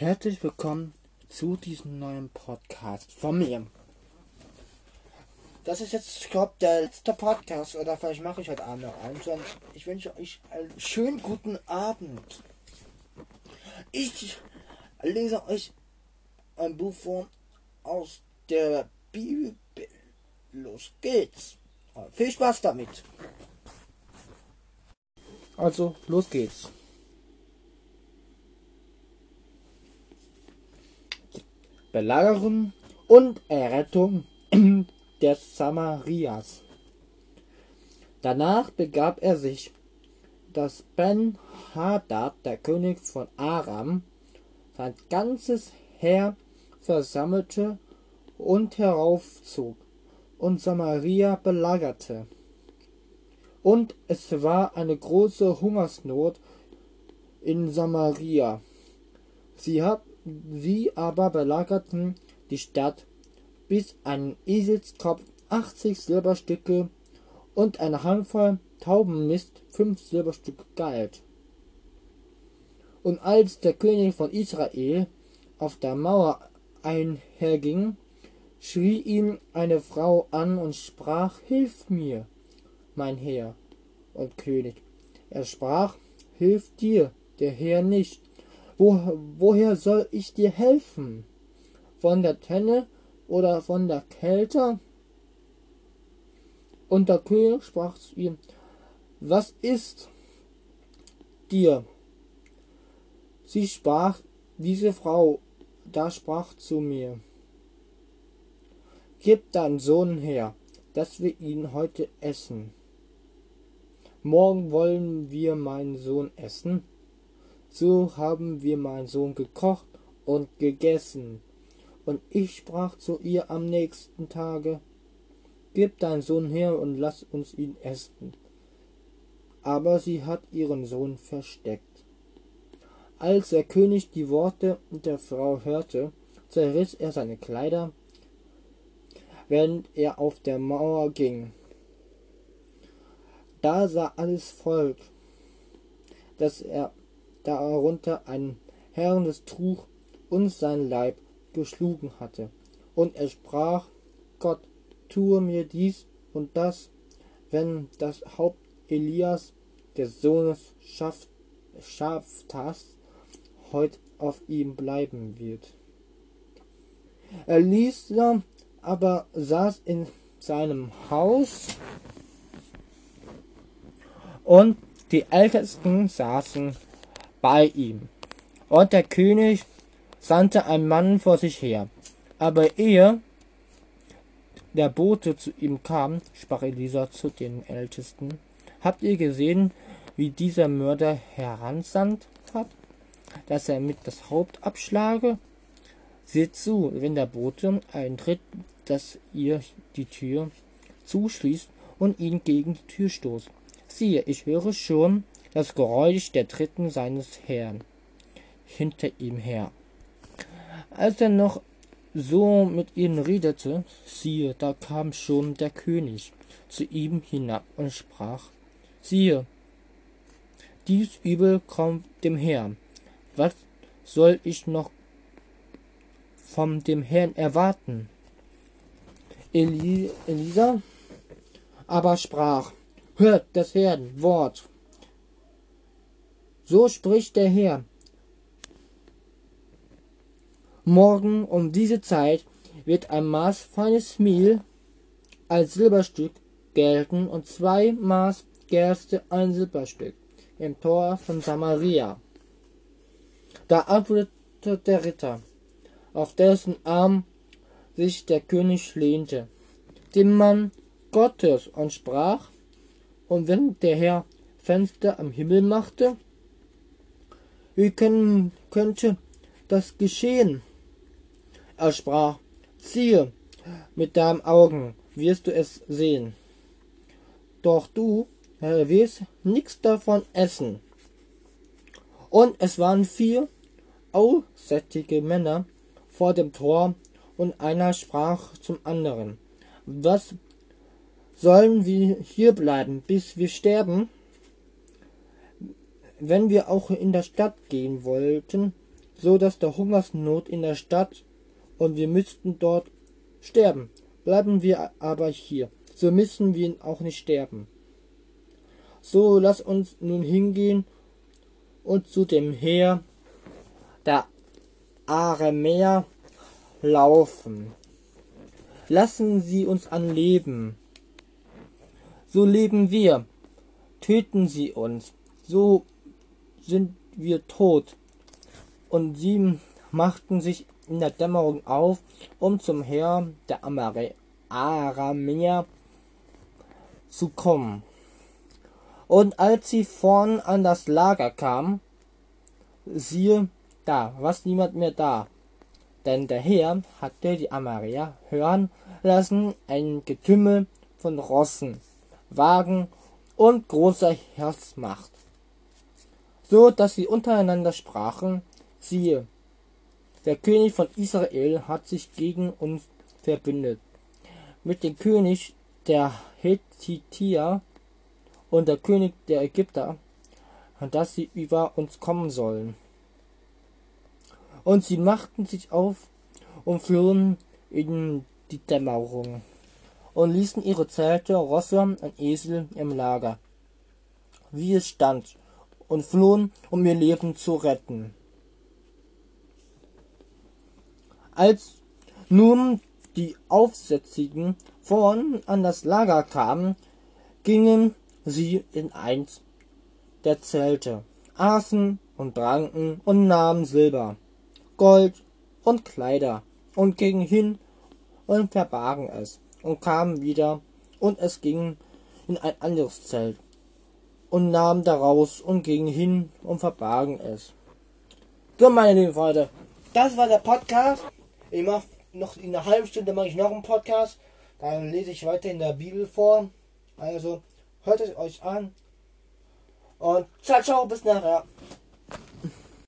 Herzlich willkommen zu diesem neuen Podcast von mir. Das ist jetzt, ich glaube, der letzte Podcast oder vielleicht mache ich heute Abend noch einen. Sondern ich wünsche euch einen schönen guten Abend. Ich lese euch ein Buch vor aus der Bibel. Los geht's. Viel Spaß damit. Also, los geht's. Belagerung und Errettung der Samarias. Danach begab er sich, dass Ben-Hadad, der König von Aram, sein ganzes Heer versammelte und heraufzog und Samaria belagerte. Und es war eine große Hungersnot in Samaria. Sie, hat, sie aber belagerten die Stadt, bis ein Eselskopf achtzig Silberstücke und eine Handvoll Taubenmist fünf Silberstücke galt. Und als der König von Israel auf der Mauer einherging, schrie ihn eine Frau an und sprach, Hilf mir, mein Herr und König. Er sprach, Hilf dir, der Herr nicht. Wo, woher soll ich dir helfen? Von der Tenne oder von der Kälte? Und der König sprach zu ihm, Was ist dir? Sie sprach, diese Frau, da sprach zu mir, Gib deinen Sohn her, dass wir ihn heute essen. Morgen wollen wir meinen Sohn essen. So haben wir meinen Sohn gekocht und gegessen. Und ich sprach zu ihr am nächsten Tage, Gib deinen Sohn her und lass uns ihn essen. Aber sie hat ihren Sohn versteckt. Als der König die Worte der Frau hörte, zerriss er seine Kleider während er auf der Mauer ging. Da sah alles Volk, dass er darunter ein herrendes Tuch und sein Leib geschlugen hatte. Und er sprach, Gott, tue mir dies und das, wenn das Haupt Elias, des Sohnes Schaftas, heut auf ihm bleiben wird. Er ließ aber saß in seinem Haus und die Ältesten saßen bei ihm. Und der König sandte einen Mann vor sich her. Aber ehe der Bote zu ihm kam, sprach Elisa zu den Ältesten, Habt ihr gesehen, wie dieser Mörder heransandt hat, dass er mit das Haupt abschlage? Seht zu, wenn der Bote eintritt, dass ihr die Tür zuschließt und ihn gegen die Tür stoßt. Siehe, ich höre schon das Geräusch der Tritten seines Herrn hinter ihm her. Als er noch so mit ihnen redete, siehe, da kam schon der König zu ihm hinab und sprach, siehe, dies Übel kommt dem Herrn. Was soll ich noch von dem Herrn erwarten? Eli Elisa aber sprach, hört des Herrn Wort. So spricht der Herr. Morgen um diese Zeit wird ein Maß feines Mehl als Silberstück gelten und zwei Maß Gerste ein Silberstück im Tor von Samaria. Da antwortete der Ritter, auf dessen Arm sich der König lehnte, dem Mann Gottes und sprach, und wenn der Herr Fenster am Himmel machte, wie können, könnte das geschehen? Er sprach, siehe, mit deinen Augen wirst du es sehen. Doch du äh, wirst nichts davon essen. Und es waren vier aussättige Männer vor dem Tor und einer sprach zum anderen, was sollen wir hier bleiben, bis wir sterben? Wenn wir auch in der Stadt gehen wollten, so dass der Hungersnot in der Stadt und wir müssten dort sterben. Bleiben wir aber hier, so müssen wir auch nicht sterben. So lass uns nun hingehen und zu dem Heer der Aramäer laufen. Lassen Sie uns anleben. So leben wir. Töten Sie uns. So sind wir tot. Und sie machten sich in der Dämmerung auf, um zum Heer der Aramäer zu kommen. Und als sie vorn an das Lager kamen, siehe, da war niemand mehr da. Denn der Herr hatte die Amaria hören lassen, ein Getümmel von Rossen, Wagen und großer Heersmacht, so dass sie untereinander sprachen, siehe, der König von Israel hat sich gegen uns verbündet, mit dem König der Hethitier und der König der Ägypter, dass sie über uns kommen sollen. Und sie machten sich auf und flohen in die Dämmerung und ließen ihre Zelte, Rosse und Esel im Lager, wie es stand, und flohen, um ihr Leben zu retten. Als nun die Aufsätzigen vorn an das Lager kamen, gingen sie in eins der Zelte, aßen und tranken und nahmen Silber, Gold und Kleider und gingen hin und verbargen es und kamen wieder und es ging in ein anderes Zelt und nahmen daraus und gingen hin und verbargen es. So, meine lieben Freunde, das war der Podcast. Ich mache noch in einer halben Stunde mache ich noch einen Podcast. Dann lese ich weiter in der Bibel vor. Also Hört es euch an. Und ciao, ciao, bis nachher.